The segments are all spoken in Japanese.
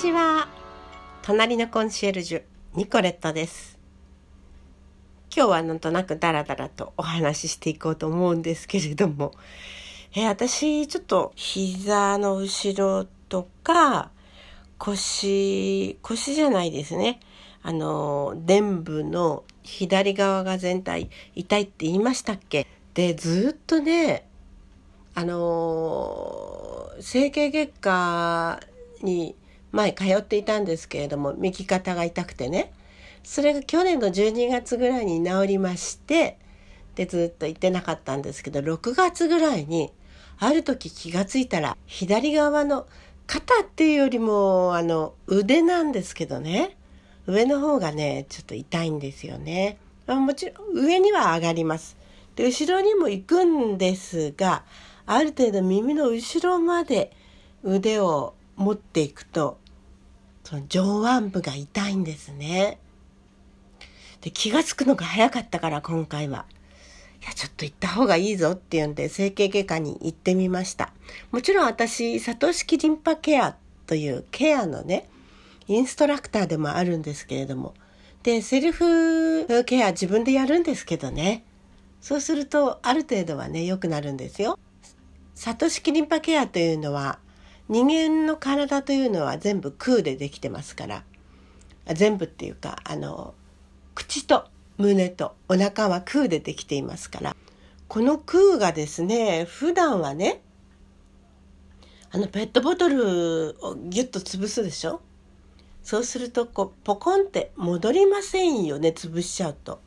ちは。隣のコンシェルジュニコレットです。今日はなんとなくダラダラとお話ししていこうと思うんですけれども、え、私ちょっと膝の後ろとか腰腰じゃないですね。あの臀部の左側が全体痛いって言いましたっけ？でずっとねあの整形外科に前通っていたんですけれども右肩が痛くてねそれが去年の12月ぐらいに治りましてでずっと行ってなかったんですけど6月ぐらいにある時気が付いたら左側の肩っていうよりもあの腕なんですけどね上の方がねちょっと痛いんですよね。もちろん上には上がります。で後ろにも行くんですがある程度耳の後ろまで腕を持っていくとその上腕部が痛いんですね。で気が付くのが早かったから今回は。いや、ちょっと行った方がいいぞっていうんで整形外科に行ってみました。もちろん私、サトシキリンパケアというケアのね、インストラクターでもあるんですけれども。で、セルフケア自分でやるんですけどね。そうすると、ある程度はね、良くなるんですよ。サトシキリンパケアというのは、人間の体というのは全部空でできてますから全部っていうかあの口と胸とお腹は空でできていますからこの空がですね普段はねあのペットボトルをギュッと潰すでしょ？そうするとこうポコンって戻りませんよね潰しちゃうと。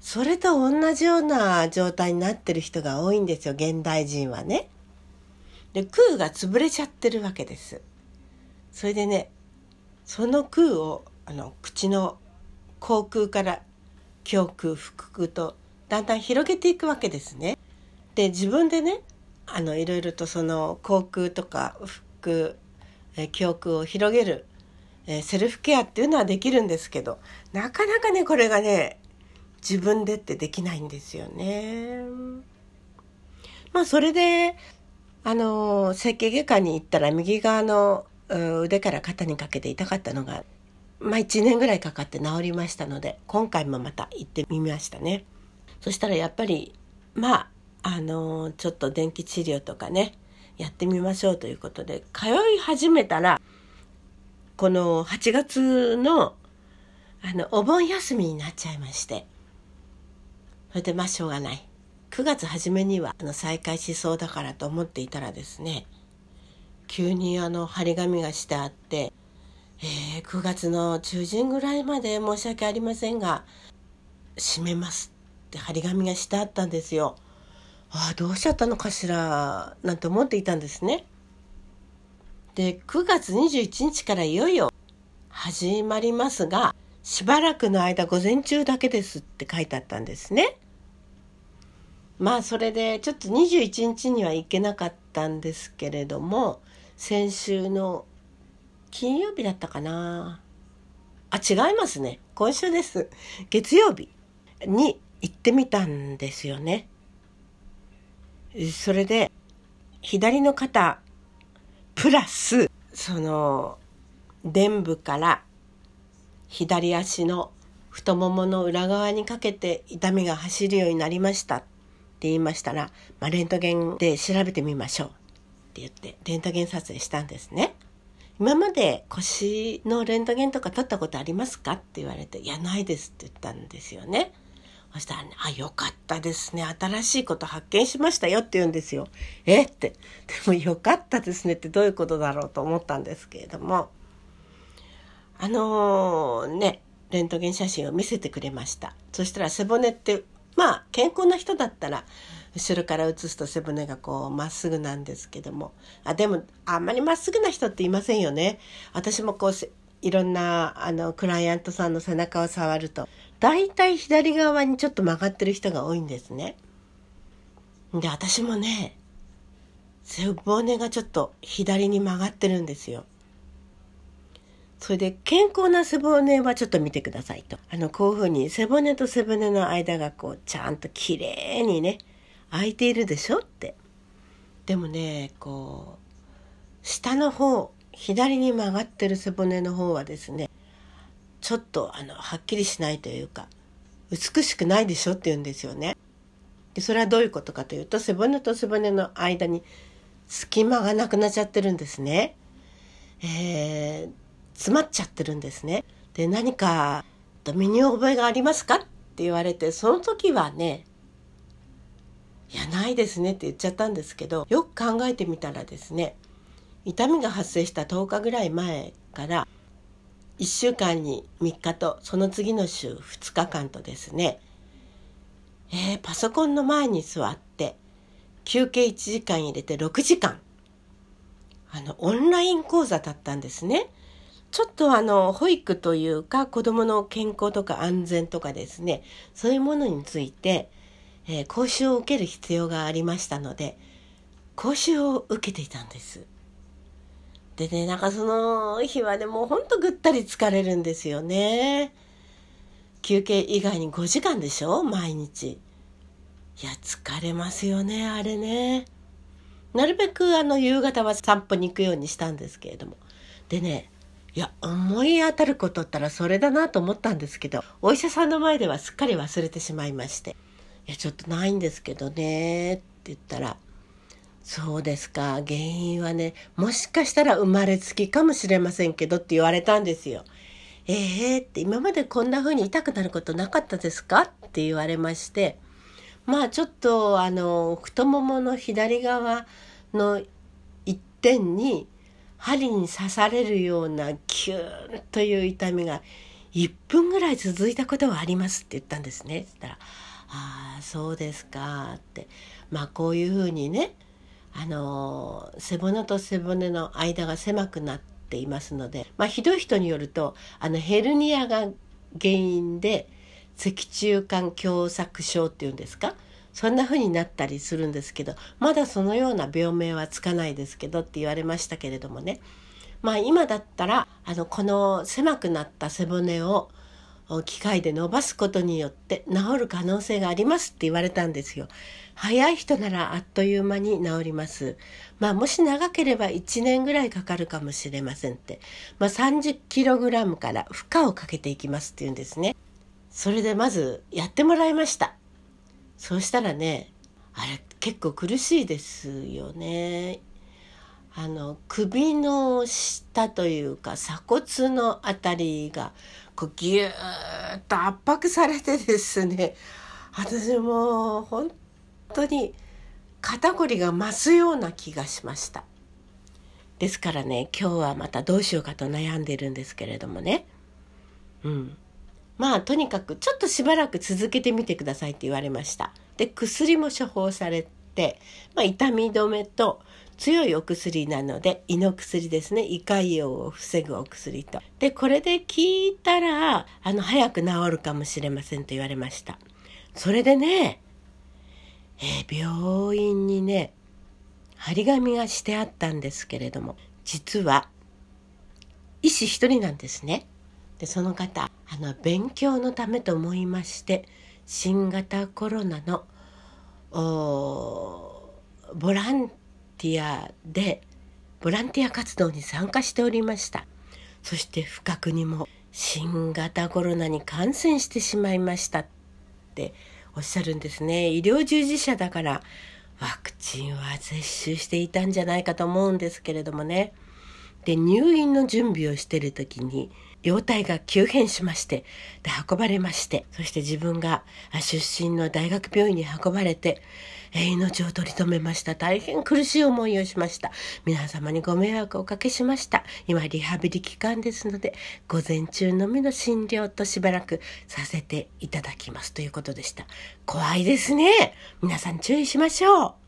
それと同じような状態になってる人が多いんですよ現代人はね。で空が潰れちゃってるわけです。それでねその空をあの口の口腔から胸腔腹腔とだんだん広げていくわけですね。で自分でねあのいろいろとその口腔とか腹腔胸腔を広げる、えセルフケアっていうのはできるんですけどなかなかねこれがね自分でってできないんですよね。まあそれであの整形外科に行ったら右側の腕から肩にかけて痛かったのが、まあ、1年ぐらいかかって治りましたので今回もまた行ってみましたね。そしたらやっぱりまああのちょっと電気治療とかねやってみましょうということで通い始めたらこの8月のあのお盆休みになっちゃいましてそれでまあしょうがない9月初めにはあの再開しそうだからと思っていたらですね急にあの張り紙がしてあって、えー、9月の中旬ぐらいまで申し訳ありませんが閉めますって張り紙がしてあったんですよ。ああどうしちゃったのかしらなんて思っていたんですね。で9月21日からいよいよ始まりますがしばらくの間午前中だけですって書いてあったんですね。まあそれでちょっと21日には行けなかったんですけれども先週の金曜日だったかな。あ違いますね。今週です。月曜日に行ってみたんですよね。それで左の肩プラスその臀部から左足の太ももの裏側にかけて痛みが走るようになりました。って言いましたら、まあ、レントゲンで調べてみましょうって言ってレントゲン撮影したんですね。今まで腰のレントゲンとか撮ったことありますか？って言われて、いや、ないですって言ったんですよね。そしたらね、あ、よかったですね。新しいこと発見しましたよって言うんですよ。え？って。でもよかったですねってどういうことだろうと思ったんですけれども、あのー、ね、レントゲン写真を見せてくれました。そしたら背骨ってまあ健康な人だったら後ろから写すと背骨がこうまっすぐなんですけども。あでもあんまりまっすぐな人っていませんよね。私もこういろんなあのクライアントさんの背中を触ると。大体左側にちょっと曲がってる人が多いんですね。で私もね背骨がちょっと左に曲がってるんですよ。それで健康な背骨はちょっと見てくださいと。あの、こういうふうに背骨と背骨の間がこう、ちゃんと綺麗にね、空いているでしょって。でもね、こう、下の方、左に曲がってる背骨の方はですねちょっとあのはっきりしないというか美しくないでしょって言うんですよね。でそれはどういうことかというと背骨と背骨の間に隙間がなくなっちゃってるんですね。えー、詰まっちゃってるんですね。で何か身に覚えがありますかって言われてその時はねいやないですねって言っちゃったんですけどよく考えてみたらですね痛みが発生した10日ぐらい前から1週間に3日とその次の週2日間とですね、えー、パソコンの前に座って休憩1時間入れて6時間あのオンライン講座だったんですね。ちょっとあの保育というか子どもの健康とか安全とかですねそういうものについて、えー、講習を受ける必要がありましたので講習を受けていたんです。でね、なんかその日はね、もうほんとぐったり疲れるんですよね。休憩以外に5時間でしょ？毎日。いや、疲れますよね、あれね。なるべくあの夕方は散歩に行くようにしたんですけれども。でね、いや、思い当たることったらそれだなと思ったんですけど、お医者さんの前ではすっかり忘れてしまいまして。いや、ちょっとないんですけどね、って言ったら、そうですか。原因はね、もしかしたら生まれつきかもしれませんけどって言われたんですよ。ええー、って今までこんな風に痛くなることなかったですか？って言われまして、まあちょっとあの、太ももの左側の一点に針に刺されるようなキューンという痛みが1分ぐらい続いたことはありますって言ったんですね。そしたら、ああ、そうですかって。まあこういうふうにね、あの背骨と背骨の間が狭くなっていますので、まあ、ひどい人によるとあのヘルニアが原因で脊柱管狭窄症っていうんですか？そんな風になったりするんですけどまだそのような病名はつかないですけどって言われましたけれどもねまあ今だったらあのこの狭くなった背骨を機械で伸ばすことによって治る可能性がありますって言われたんですよ。早い人ならあっという間に治ります。まあもし長ければ1年ぐらいかかるかもしれませんって。まあ 30kg から負荷をかけていきますって言うんですね。それでまずやってもらいました。そうしたらね、あれ結構苦しいですよね。あの首の下というか鎖骨の辺りがこうギューッと圧迫されてですね私も本当に肩こりが増すような気がしました。ですからね今日はまたどうしようかと悩んでるんですけれどもね。うん。まあとにかくちょっとしばらく続けてみてくださいって言われました。で薬も処方されて、まあ、痛み止めと強いお薬なので胃の薬ですね。胃潰瘍を防ぐお薬と。でこれで効いたらあの早く治るかもしれませんと言われました。それでね、えー、病院にね張り紙がしてあったんですけれども実は医師一人なんですね。でその方あの勉強のためと思いまして新型コロナのボランティアでボランティア活動に参加しておりました。そして不覚にも新型コロナに感染してしまいましたっておっしゃるんですね。医療従事者だからワクチンは接種していたんじゃないかと思うんですけれどもね。で入院の準備をしてる時に容体が急変しましてで運ばれましてそして自分が出身の大学病院に運ばれて命を取り留めました。大変苦しい思いをしました。皆様にご迷惑をおかけしました。今、リハビリ期間ですので、午前中のみの診療としばらくさせていただきますということでした。怖いですね。皆さん注意しましょう。